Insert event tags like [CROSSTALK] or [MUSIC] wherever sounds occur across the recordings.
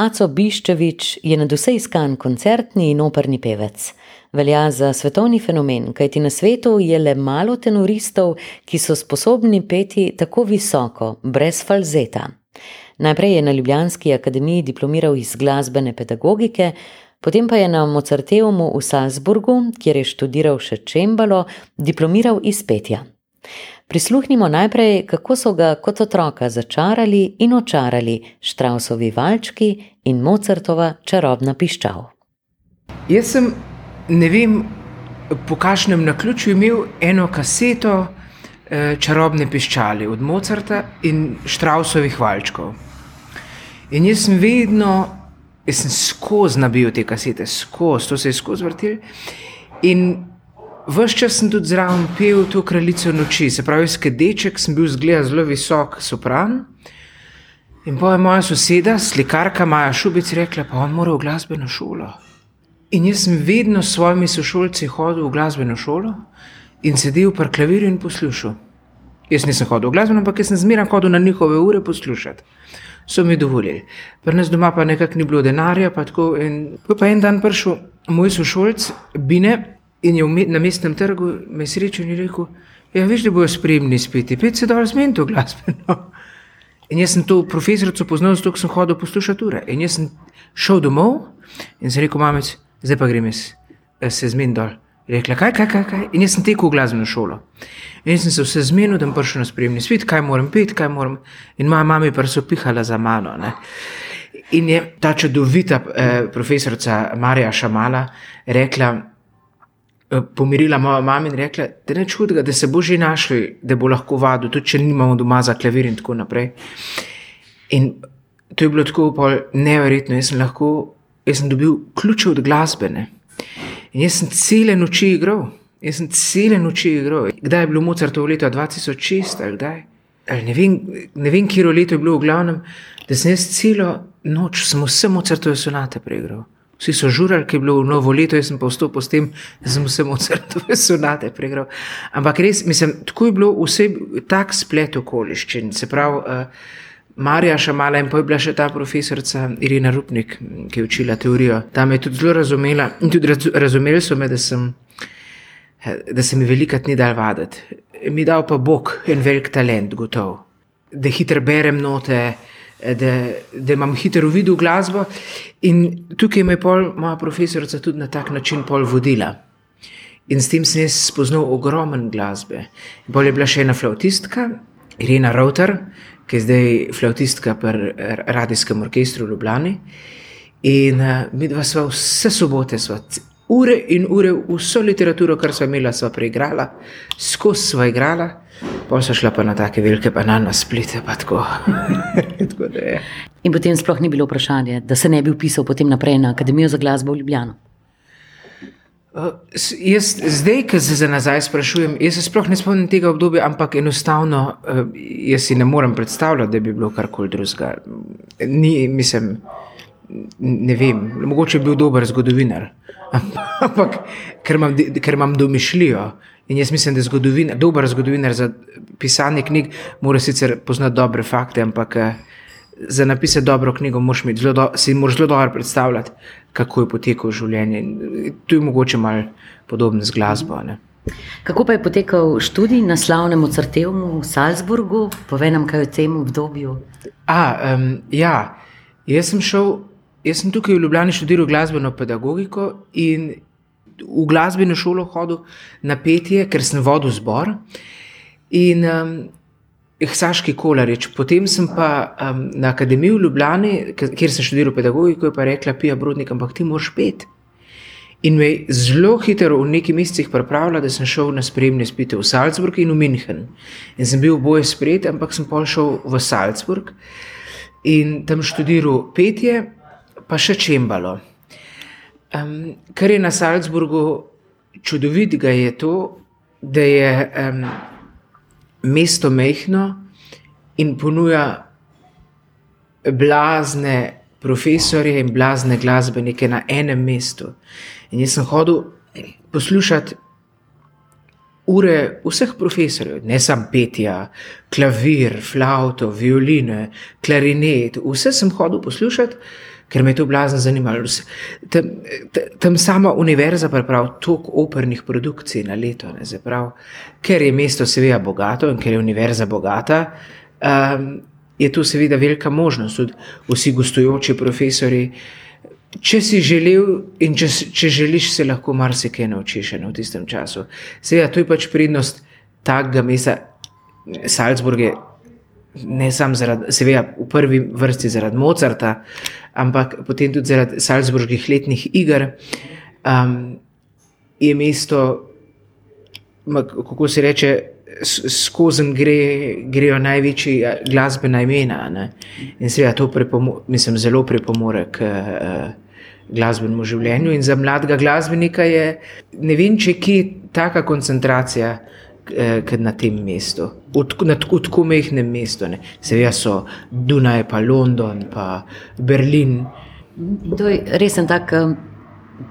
Aco Biščevič je na vse iskan koncertni in operni pevec. Velja za svetovni fenomen, kajti na svetu je le malo tenoristov, ki so sposobni peti tako visoko, brez falzeta. Najprej je na Ljubljanski akademiji diplomiral iz glasbene pedagogike, potem pa je na Mozarteumu v Salzburgu, kjer je študiral še čembalo, diplomiral iz petja. Prisluhnimo najprej, kako so ga kot otroka začarali in očarali Štrausovi valčki in Mozartova čarobna piščal. Jaz sem, ne vem, po kakšnem naključju imel eno kaseto eh, čarobne piščali od Mozarta in Štrausovih valčkov. In jaz sem vedno, jaz sem skozi nabil te kasete, skozi, to se je skozi vrtel. In vse čas sem tudi zraven pel to kraljico noči, se pravi, skedeček sem bil zgleda zelo visok sopran. In pa je moja soseda, slikarka Maja Šubic, rekla, pa on mora v glasbeno šolo. In jaz sem vedno s svojimi sošolci hodil v glasbeno šolo in sedel pri klavirju in poslušal. Jaz nisem hodil v glasbeno, ampak sem zmeraj hodil na njihove ure poslušati so mi dovolili. Pri nas doma pa nekako ni bilo denarja. Pa tako, in, pa en dan prišel moj sošolc, Bine, in je na mestnem trgu me srečal in rekel: Ja, veš, da bojo spremni spet, pet se dol zmeni to glasbeno. In jaz sem to profesorico poznal, zato sem hodil poslušati ure. In jaz sem šel domov in sem rekel: Mamec, zdaj pa grem jaz, se zmeni dol. Rekla, kaj, kaj, kaj, kaj. In jaz sem tekel v glasbeno šolo. In sem se vse zmenil, da bom prišel na spremni svet, kaj moram peti, kaj moram. In moja mama je pa so pihala za mano. Ne. In je ta čudovita eh, profesorica Marija Šamala rekla, eh, pomirila mojo mamo in rekla, da ne čudega, da se bo že našli, da bo lahko vadil, tudi če nimamo doma za klavir in tako naprej. In to je bilo tako neverjetno. Jaz sem lahko, jaz sem dobil ključe od glasbene. In jaz sem cele noči igral. Jaz sem cele noči igral. Kdaj je bilo Mozartovo leto 2006 ali kdaj? Ali ne vem, ne vem kje leto je bilo v glavnem, da sem jaz celo noč sem vse Mozartove sonate preigral. Vsi so žurali, ki je bilo novo leto, jaz sem pa vstopil s tem, da sem vse Mozartove sonate preigral. Ampak res, mislim, tako je bilo vse tak splet okoliščin. Se pravi, uh, Marija Šamala in pa je bila še ta profesorica Irina Rupnik, ki je učila teorijo. Tam je tudi zelo razumela in tudi razumeli so me, da, sem, da se mi velikrat ni dal vaditi. Mi dal pa Bog en velik talent, gotovo. Da hitro berem note, da, da imam hitro uvid v glasbo. In tukaj me je pol moja profesorica tudi na tak način pol vodila. In s tem sem jaz spoznal ogromen glasbe. Bolje je bila še ena flautistka, Irina Router, ki je zdaj flautistka pri radijskem orkestru v Ljubljani. In uh, mi dva sva vse sobote, sva ure in ure vso literaturo, kar sva imela, sva preigrala, skozi sva igrala, pa sva šla pa na take velike banane, splite pa tako. [LAUGHS] tako in potem sploh ni bilo vprašanje, da se ne bi upisal potem naprej na Akademijo za glasbo v Ljubljano. Uh, jaz, zdaj, ki se za nazaj sprašujem, jaz se sploh ne spomnim tega obdobja, ampak enostavno uh, jaz si ne morem predstavljati, da bi bilo karkoli drugega. Ni, mislim, ne vem, mogoče bi bil dober zgodovinar, [LAUGHS] ampak ker imam, ker imam domišljijo. In jaz mislim, da je zgodovinar, dober zgodovinar za pisanje knjig, mora sicer poznati dobre fakte, ampak. Uh, za napisati dobro knjigo, moraš zelo do, si moraš zelo dobro predstavljati, kako je potekalo življenje. Tu je mogoče malo podobno z glasbo. Ne? Kako pa je potekal študij na slavnem Ocrtevmu v Salzburgu? Povej nam, kaj v tem obdobju. A, um, ja, jaz sem šel, jaz sem tukaj v Ljubljani študiral glasbeno pedagogiko in v glasbeno šolo hodil na petje, ker sem vodil zbor. In um, Saški Kolarič. Potem sem pa um, na akademiji v Ljubljani, kjer sem študiral pedagogiko, pa rekla: Pija Brodnik, ampak ti moraš pet. In me je zelo hitro v nekaj mesecih pripravila, da sem šel na spremne spite v Salzburg in v München. In sem bil oboje sprejet, ampak sem pa šel v Salzburg in tam študiral petje, pa še čembalo. Um, kar je na Salzburgu čudovitega, je to, da je. Um, mesto mehko in ponuja blazne profesorje in blazne glasbenike na enem mestu. In jaz sem hodil poslušati ure vseh profesorjev, ne samo petja, klavir, flauto, violine, klarinet, vse sem hodil poslušati. Ker me je to blazno zanimalo. Tam, tam sama univerza pripravlja toliko opernih produkcij na leto, ne, zaprav, ker je mesto seveda bogato in ker je univerza bogata. Um, Je tu seveda velika možnost, tudi vsi gostujoči profesori. Če si želel in če, če želiš, se lahko marsikaj naučiš v tistem času. Seveda, to je pač prednost takega mesta, Salzburg je ne samo zaradi, seveda, v prvi vrsti zaradi Mozarta, ampak potem tudi zaradi Salzburgskih letnih iger, um, je mesto, kako se reče, skozi gre, grejo največji glasbena imena. Ne? In seveda to pripomo, mislim, zelo pripomore k uh, glasbenemu življenju. In za mladega glasbenika je ne vem, če je kje taka koncentracija kot na tem mestu, na tako mehkem mestu. Ne. Seveda so Dunaj, pa London, pa Berlin. To je res en tak um,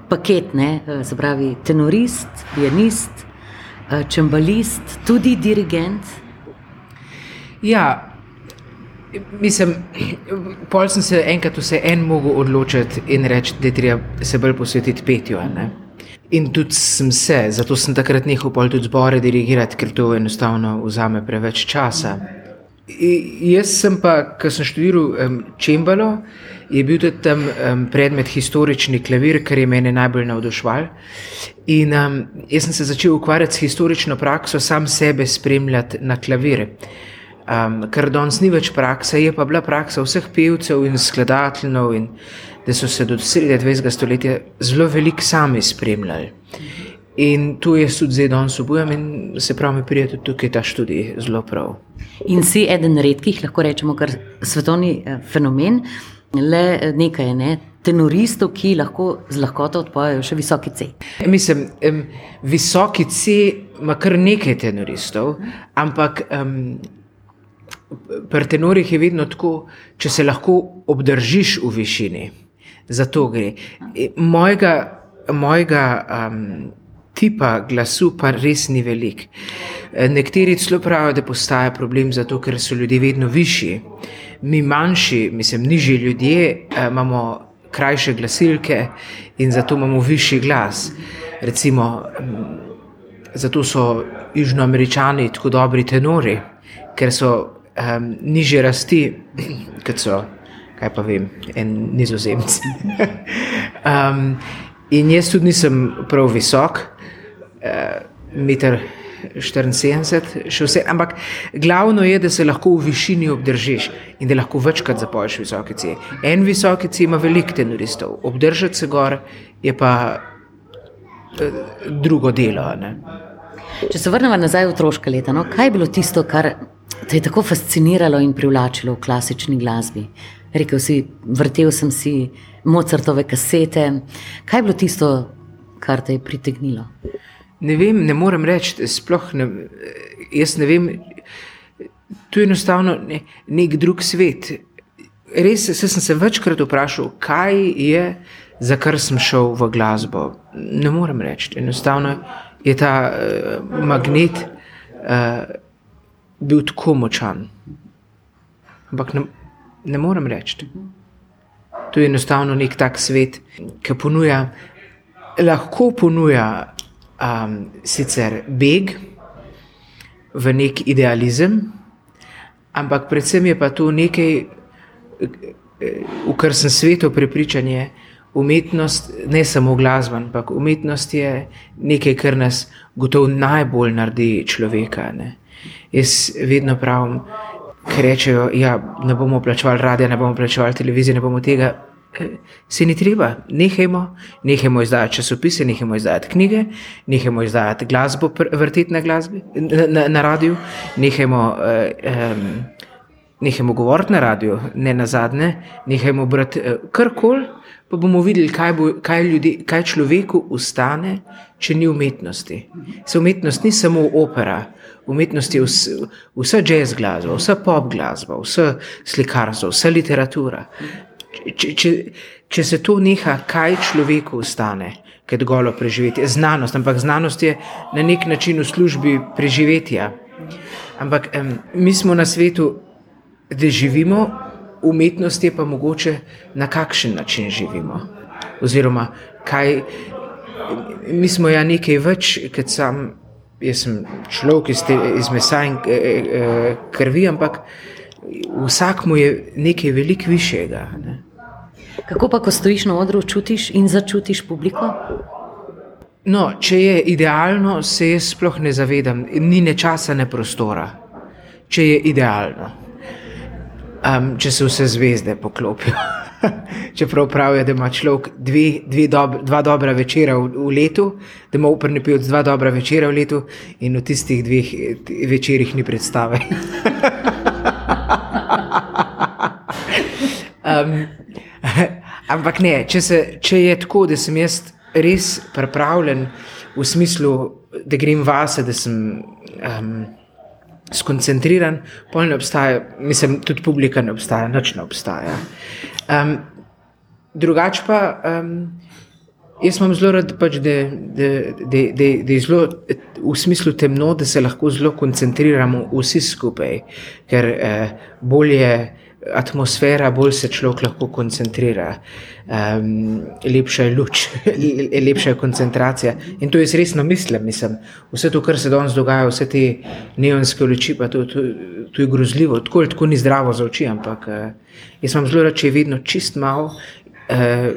paket, ne? se pravi, tenorist, pianist, čembalist, tudi dirigent. Ja. Mislim, pol sem se enkrat vse en mogel odločiti in reči, da je treba se bolj posvetiti petju. Ne? In tudi sem se, zato sem takrat nehal pol tudi zbore dirigirati, ker to enostavno vzame preveč časa. I, jaz sem pa, ko sem študiral um, čembalo, je bil tudi tam um, predmet historični klavir, kar je mene najbolj navdušval. In um, jaz sem se začel ukvarjati s historično prakso, sam sebe spremljati na klavire. Um, ker danes ni več praksa, je pa bila praksa vseh pevcev in skladateljev da so se do sredi 20. stoletja zelo veliko sami spremljali. In tu je tudi zdaj danes obujam in se pravi, mi prijete tukaj ta študij zelo prav. In si eden redkih, lahko rečemo, kar svetovni eh, fenomen, le eh, nekaj je, ne? tenoristov, ki lahko z lahkoto odpovejo še visoki C. Mislim, um, visoki C ima kar nekaj tenoristov, ampak um, pri tenorjih je vedno tako, če se lahko obdržiš v višini za to gre. E, mojega, mojega um, tipa glasu pa res ni velik. E, nekateri celo pravijo, da postaja problem zato, ker so ljudje vedno višji. Mi manjši, mislim, nižji ljudje, e, imamo krajše glasilke in zato imamo višji glas. Recimo, zato so južnoameričani tako dobri tenori, ker so um, nižje rasti, [CLEARS THROAT] kot so kaj pa vem, en nizozemc. um, [LAUGHS] in jaz tudi nisem prav visok, uh, meter 74, še vse, ampak glavno je, da se lahko v višini obdržiš in da lahko večkrat zapoješ visoke cije. En visoki cije ima veliko tenoristov, obdržati se gor je pa uh, drugo delo. Ne? Če se vrnemo nazaj v otroška leta, no, kaj je bilo tisto, kar te je tako fasciniralo in privlačilo v klasični glasbi? rekel si, vrtel sem si Mozartove kasete. Kaj je bilo tisto, kar te je pritegnilo? Ne vem, ne morem reči, sploh ne, jaz ne vem. To je enostavno ne, nek drug svet. Res se, sem se večkrat vprašal, kaj je, za kar sem šel v glasbo. Ne morem reči, enostavno je ta uh, magnet uh, bil tako močan. Ampak ne, ne morem reči. To je enostavno nek tak svet, ki ponuja, lahko ponuja um, sicer beg v nek idealizem, ampak predvsem je pa to nekaj, v kar sem svetu prepričan. Umetnost, ne samo glasba, ampak umetnost je nekaj, kar nas gotovo najbolj naredi človeka. Ne. Jaz vedno pravim, ki rečejo, da ja, ne bomo plačevali radio, ne bomo plačevali televizije, ne bomo tega. Eh, se ni treba, nehajmo, nehajmo izdajati časopise, nehajmo izdajati knjige, nehajmo izdajati glasbo, vrteti na, glasbi, na, na, na radiju, nehajmo, um, nehajmo govoriti na radiju, ne na zadnje, nehajmo brati uh, karkoli, pa bomo videli, kaj, bo, kaj, ljudi, kaj človeku ustane, če ni umetnosti. Se umetnost ni samo opera, umetnost je vse, vse jazz glasba, vse pop glasba, vse slikarstvo, vse literatura. Če, če, če se to neha, kaj človeku ostane, kaj golo preživeti, je znanost, ampak znanost je na nek način v službi preživetja. Ampak um, mi smo na svetu, da živimo umetnost je pa mogoče na kakšen način živimo. Oziroma, kaj mi smo ja nekaj več, kot sam, jaz sem človek iz, te, iz mesa in e, e, krvi, ampak vsak mu je nekaj veliko višjega. Ne. Kako pa, ko stojiš na odru, čutiš in začutiš publiko? No, če je idealno, se jaz sploh ne zavedam, ni ne časa, ne prostora. Če je idealno, um, če se vse zvezde poklopijo. [LAUGHS] [LAUGHS] Čeprav pravijo, da ima človek dve, dve dob, dva dobra večera v, v letu, da ima uprni pevec dva dobra večera v letu, in v tistih dveh večerjih ni predstave. [LAUGHS] um, [LAUGHS] ampak ne, če, se, če je tako, da sem jaz res pripravljen v smislu, da grem vase, da sem um, skoncentriran, pol ne obstaja, mislim, tudi publika ne obstaja, noč ne obstaja. Um, drugač pa, um, jaz imam zelo rad, pač, da, da, da, da, da je zelo v smislu temno, da se lahko zelo koncentriramo vsi skupaj, ker eh, bolje atmosfera, bolj se človek lahko koncentrira, um, lepša je luč, [LAUGHS] lepša je koncentracija. In to jaz resno mislim, mislim, vse to, kar se danes dogaja, vse te neonske luči, pa to, to, to je grozljivo, tako, tako ni zdravo za oči, ampak uh, jaz sem zelo rad, če je vedno čist malo. Uh,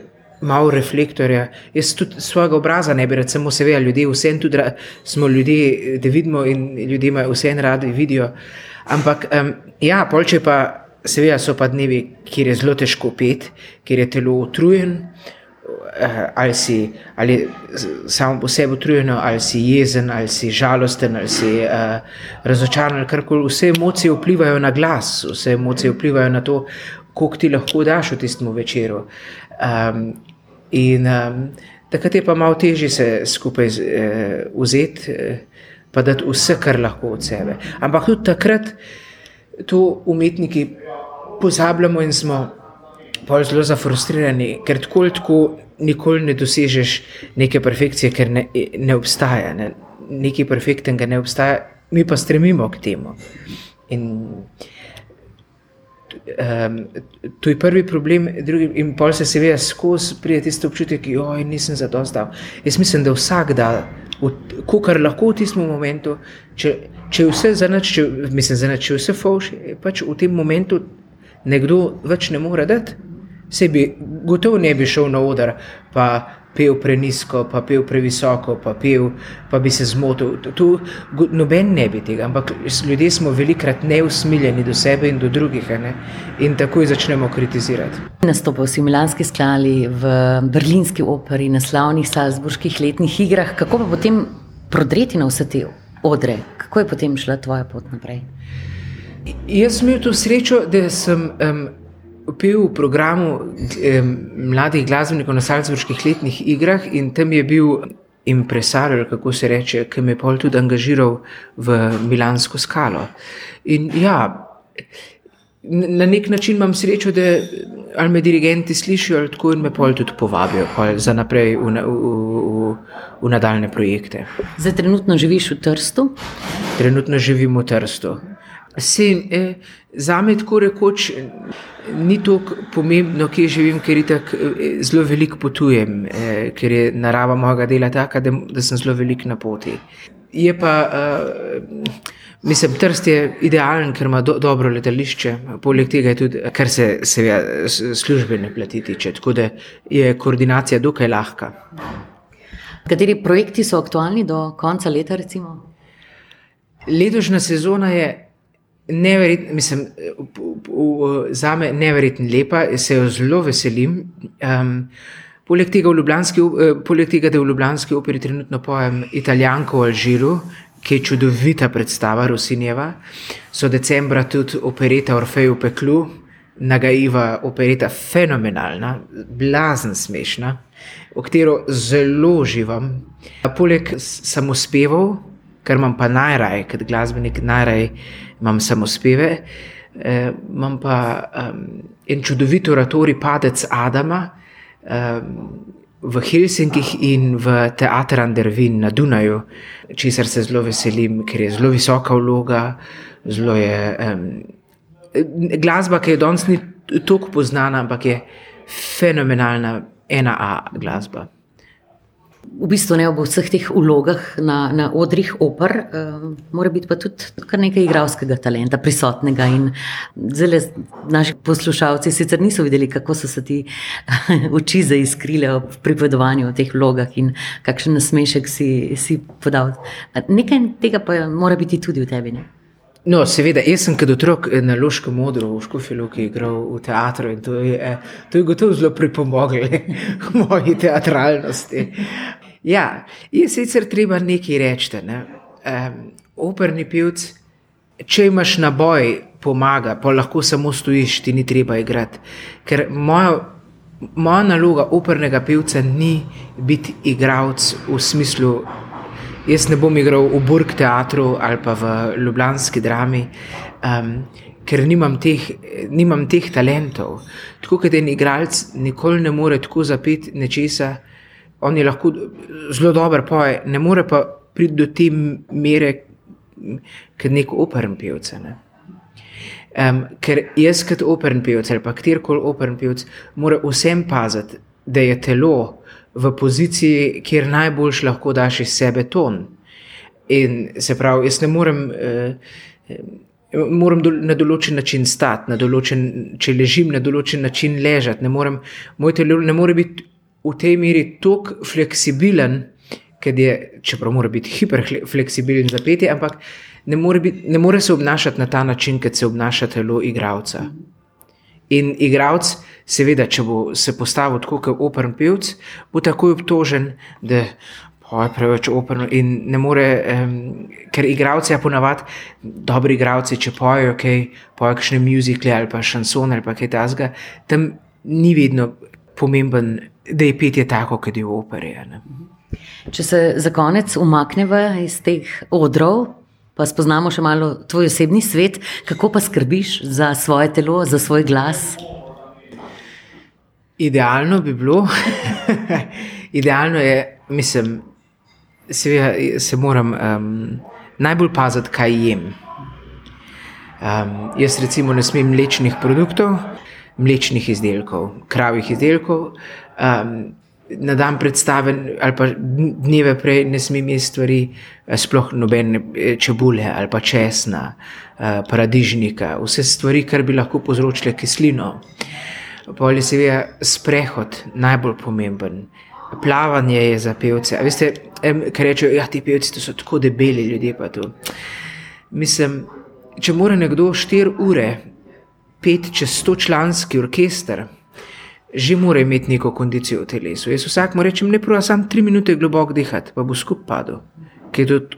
Malo reflektorja, jaz tudi svojega obraza ne bi rad, samo seveda, ljudje, vse tudi smo ljudje, da vidimo in ljudje imajo vse radi vidijo. Ampak, um, ja, polče pa Seveda so pa dnevi, kjer je zelo težko pet, kjer je telo utrujen, eh, ali si ali samo po sebi utrujen, ali si jezen, ali si žalosten, ali si uh, razočaran, ali karkoli. Vse emocije vplivajo na glas, vse emocije vplivajo na to, koliko ti lahko daš v tistem večeru. Um, in um, takrat je pa malo težje se skupaj uh, vzeti, uh, pa da vse, kar lahko od sebe. Ampak tudi takrat to umetniki pozabljamo in smo zelo zafrustrirani, ker tako ali tako nikoli ne dosežeš neke perfekcije, ker ne, ne obstaja. Ne. Nekaj perfektnega ne obstaja, mi pa stremimo k temu. In, um, to je prvi problem, drugi, in pol se seveda skozi pride tisto občutek, da nisem zadostal. Jaz mislim, da vsak da, kar lahko v tistem momentu, če, če vse zanač, če, mislim, zanač, če vse fauš, pač v tem momentu nekdo več ne more dati. Sebi gotovo ne bi šel na oder, pa pel prenisko, pa pel previsoko, pa pel, pa bi se zmotil. Tu noben ne bi tega, ampak ljudje smo velikrat neusmiljeni do sebe in do drugih ne? in takoj začnemo kritizirati. Nastopil si v Milanski sklali, v Berlinski operi, na slavnih Salzburških letnih igrah. Kako pa potem prodreti na vse te odre? Kako je potem šla tvoja pot naprej? Jaz sem imel to srečo, da sem um, pil v programu um, mladih glasbenikov na Salzburških letnih igrah in tam je bil impresar, kako se reče, ki me je pol tudi angažiral v Milansko skalo. In ja, na nek način imam srečo, da ali me dirigenti slišijo, ali tako in me pol tudi povabijo za naprej v, v, v, v nadaljne projekte. Zdaj trenutno živiš v Trstu? Trenutno živim v Trstu. Se, eh, za me tako rekoč ni tako pomembno, kje živim, ker tak, eh, zelo veliko potujem, eh, ker je narava mojega dela taka, da, da sem zelo veliko na poti. Je pa, eh, mislim, Trst je idealen, ker ima do, dobro letališče, poleg tega je tudi, kar se seveda službene plati tiče, tako da je koordinacija dokaj lahka. Kateri projekti so aktualni do konca leta? Recimo? Letošnja sezona je Neverjetno, mislim, za me je neverjetno lepa, se jo zelo veselim. Um, poleg, tega uh, poleg tega, da v Ljubljanski operi trenutno pojem Italijanko v Alžiru, ki je čudovita predstava Rosinjeva, so decembra tudi opereta Orfej v peklu, nagaiva opereta, fenomenalna, blazen smešna, v katero zelo živam. Poleg samospevov, kar imam pa najraje, kot glasbenik, najraje imam samo speve. Eh, imam pa um, en čudovit oratorij, Padec Adama um, v Helsinkih in v Teatru Andervin na Dunaju, česar se zelo veselim, ker je zelo visoka vloga. Zelo je um, glasba, ki je danes ni tako poznana, ampak je fenomenalna, ena A glasba v bistvu ne ob vseh teh ulogah na, na odrih oper, uh, eh, mora biti pa tudi kar nekaj igralskega talenta, prisotnega. In zelo naši poslušalci sicer niso videli, kako so se ti [LAUGHS] oči zaiskrile ob pripovedovanju o teh vlogah in kakšen nasmešek si, si podal. Nekaj tega pa mora biti tudi v tebi. Ne? No, seveda, jaz sem kot otrok na Loškem modru v Škofilu, ki je igral v teatru in to je, eh, to je gotovo zelo pripomoglo [LAUGHS] k moji teatralnosti. Ja, je sicer treba nekaj reči. Ne? Um, operni pivc, če imaš naboj, pomaga, pa lahko samo stojiš, ti ni treba igrati. Ker moja, moja naloga opernega pivca ni biti igralec v smislu Jaz ne bom igral v Burg teatru ali pa v Ljubljanski drami, um, ker nimam teh, nimam teh talentov. Tako kot en igralec nikoli ne more tako zapeti nečesa, on je lahko zelo dober poje, ne more pa priti do te mere, kot nek operen pevec. Ne. Um, ker jaz kot operen pevec ali pa kjerkoli operen pevec, mora vsem paziti, da je telo v poziciji, kjer najboljš lahko daš iz sebe ton. In se pravi, jaz ne morem, eh, moram do, na določen način stati, na določen, če ležim na določen način ležati. Ne morem, moj telo ne more biti v tej meri tako fleksibilen, ker je, čeprav mora biti hiperfleksibilen za petje, ampak ne more, biti, ne more se obnašati na ta način, kot se obnaša telo igravca. In igravc. Seveda, če bo se postavil tako kot operen pevc, bo takoj obtožen, da je preveč operen in ne more, um, ker igravci, ja, ponavadi, dobri igravci, če pojejo, kaj pojejo, kakšne muzikle ali pa šanson ali pa kaj tasga, tam ni vedno pomemben, da je petje tako, kot je v operi. Ne? Če se za konec umaknemo iz teh odrov, pa spoznamo še malo tvoj osebni svet, kako pa skrbiš za svoje telo, za svoj glas. Idealno bi bilo, [LAUGHS] idealno je, mislim, seveda se moram um, najbolj paziti, kaj jem. Um, jaz recimo ne smem mlečnih produktov, mlečnih izdelkov, kravih izdelkov. Um, na dan predstave ali pa dneve prej ne smem jesti stvari, eh, sploh nobene eh, čebule ali pa česna, uh, paradižnika, vse stvari, kar bi lahko povzročile kislino. Pol je seveda sprehod najbolj pomemben. Plavanje je za pevce. Veste, kaj rečejo, da ja, ti pevci so tako debeli ljudje. Mislim, če mora nekdo 4 ure pet čez 100 članski orkester, že mora imeti neko kondicijo v telesu. Jaz vsakmu rečem, ne pravi, samo 3 minute globoko dihati, pa bo skupaj padel.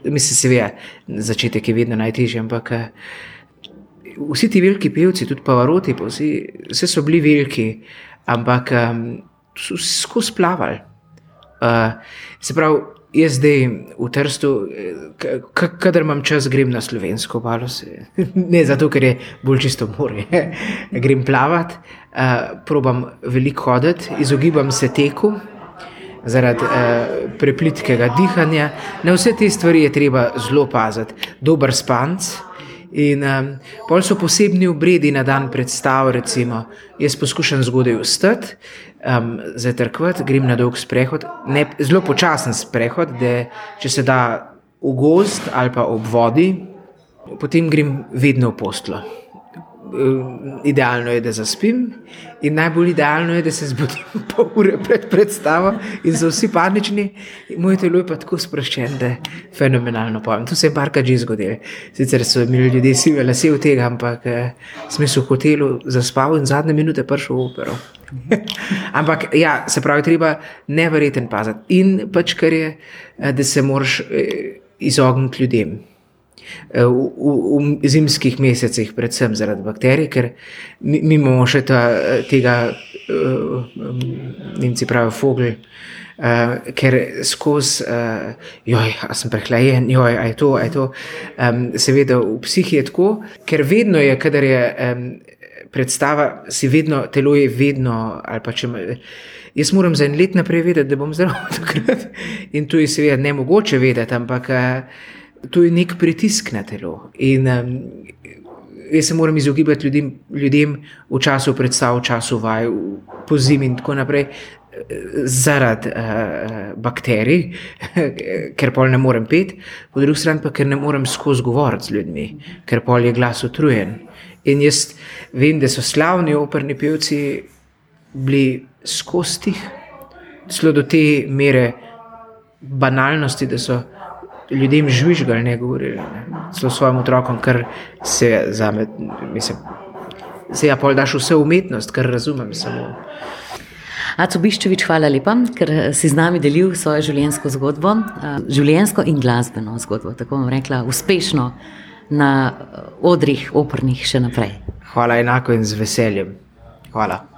Mislim, seveda, začetek je vedno najtežji, ampak. Uh, vsi ti veliki pevci, tudi Pavaroti, pa vsi, vse so bili veliki, ampak um, so skozi plavali. Uh, se pravi, jaz zdaj v Trstu, kader imam čas, grem na slovensko obalo, [LAUGHS] ne zato, ker je bolj čisto more. [LAUGHS] grem plavat, uh, probam veliko hoditi, izogibam se teku. Zaradi uh, preplitkega dihanja, na vse te stvari je treba zelo paziti. Dober spanc, uh, In um, pol so posebni obredi na dan predstav, recimo, jaz poskušam zgodaj vstati, um, zatrkvati, grem na dolg sprehod, ne, zelo počasen sprehod, da če se da v gost ali pa ob vodi, potem grem vedno v postlo. Eh, idealno je, da zaspim, in najbolj idealno je, da se zbudim [LAUGHS] pol ure pred predstavo in so vsi panični, moj telo je pa tako sproščen, da je fenomenalno pojem. To se je parkrat že zgodilo. Sicer so imeli ljudje sive lase od tega, ampak eh, sem se v hotelu zaspal in zadnje minute prišel v opero. [LAUGHS] ampak ja, se pravi, treba nevreten paziti in pač kar je, eh, da se moraš izogniti ljudem. Eh, v, v, zimskih mesecih, predvsem zaradi bakterij, ker mi, mi imamo še ta, tega, uh, Nemci pravijo, fogl. Uh, ker skozi, uh, joj, sem prehlajen, joj, aj to, aj to. Um, seveda, v psihi je tako, ker vedno je, kadar je um, predstava, si vedno, telo je vedno. Če, jaz moram za en let naprej vedeti, da bom zdrav [LAUGHS] takrat. In to je seveda ne mogoče vedeti, ampak. Uh, to je nek pritisk na telo. In um, jaz se moram izogibati ljudem, ljudem v času predstav, v času vaj, po zimi in tako naprej. Zaradi uh, bakterij, [LAUGHS] ker pol ne morem pet, po drugi strani pa ker ne morem skozi govoriti z ljudmi, ker pol je glas utrujen. In jaz vem, da so slavni operni pevci bili skozi tih, celo do te mere banalnosti, da so ljudem žvižgali, ne govorili. Ne. Celo svojim otrokom, kar se za me, mislim, se ja pol daš vse umetnost, kar razumem samo. Aco Biščevič, hvala lepa, ker si z nami delil svojo življenjsko zgodbo, življenjsko in glasbeno zgodbo, tako bom rekla, uspešno na odrih opernih še naprej. Hvala enako in z veseljem. Hvala.